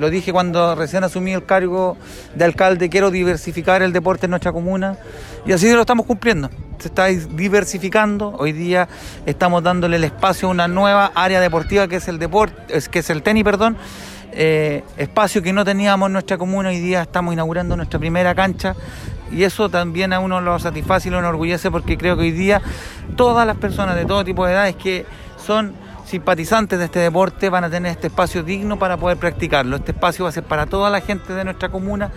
lo dije cuando recién asumí el cargo de alcalde, quiero diversificar el deporte en nuestra comuna y así lo estamos cumpliendo. Se está diversificando. Hoy día estamos dándole el espacio a una nueva área deportiva que es el deporte, que es el tenis, perdón. Eh, espacio que no teníamos en nuestra comuna. Hoy día estamos inaugurando nuestra primera cancha y eso también a uno lo satisface y lo enorgullece porque creo que hoy día todas las personas de todo tipo de edades que son simpatizantes de este deporte van a tener este espacio digno para poder practicarlo. Este espacio va a ser para toda la gente de nuestra comuna.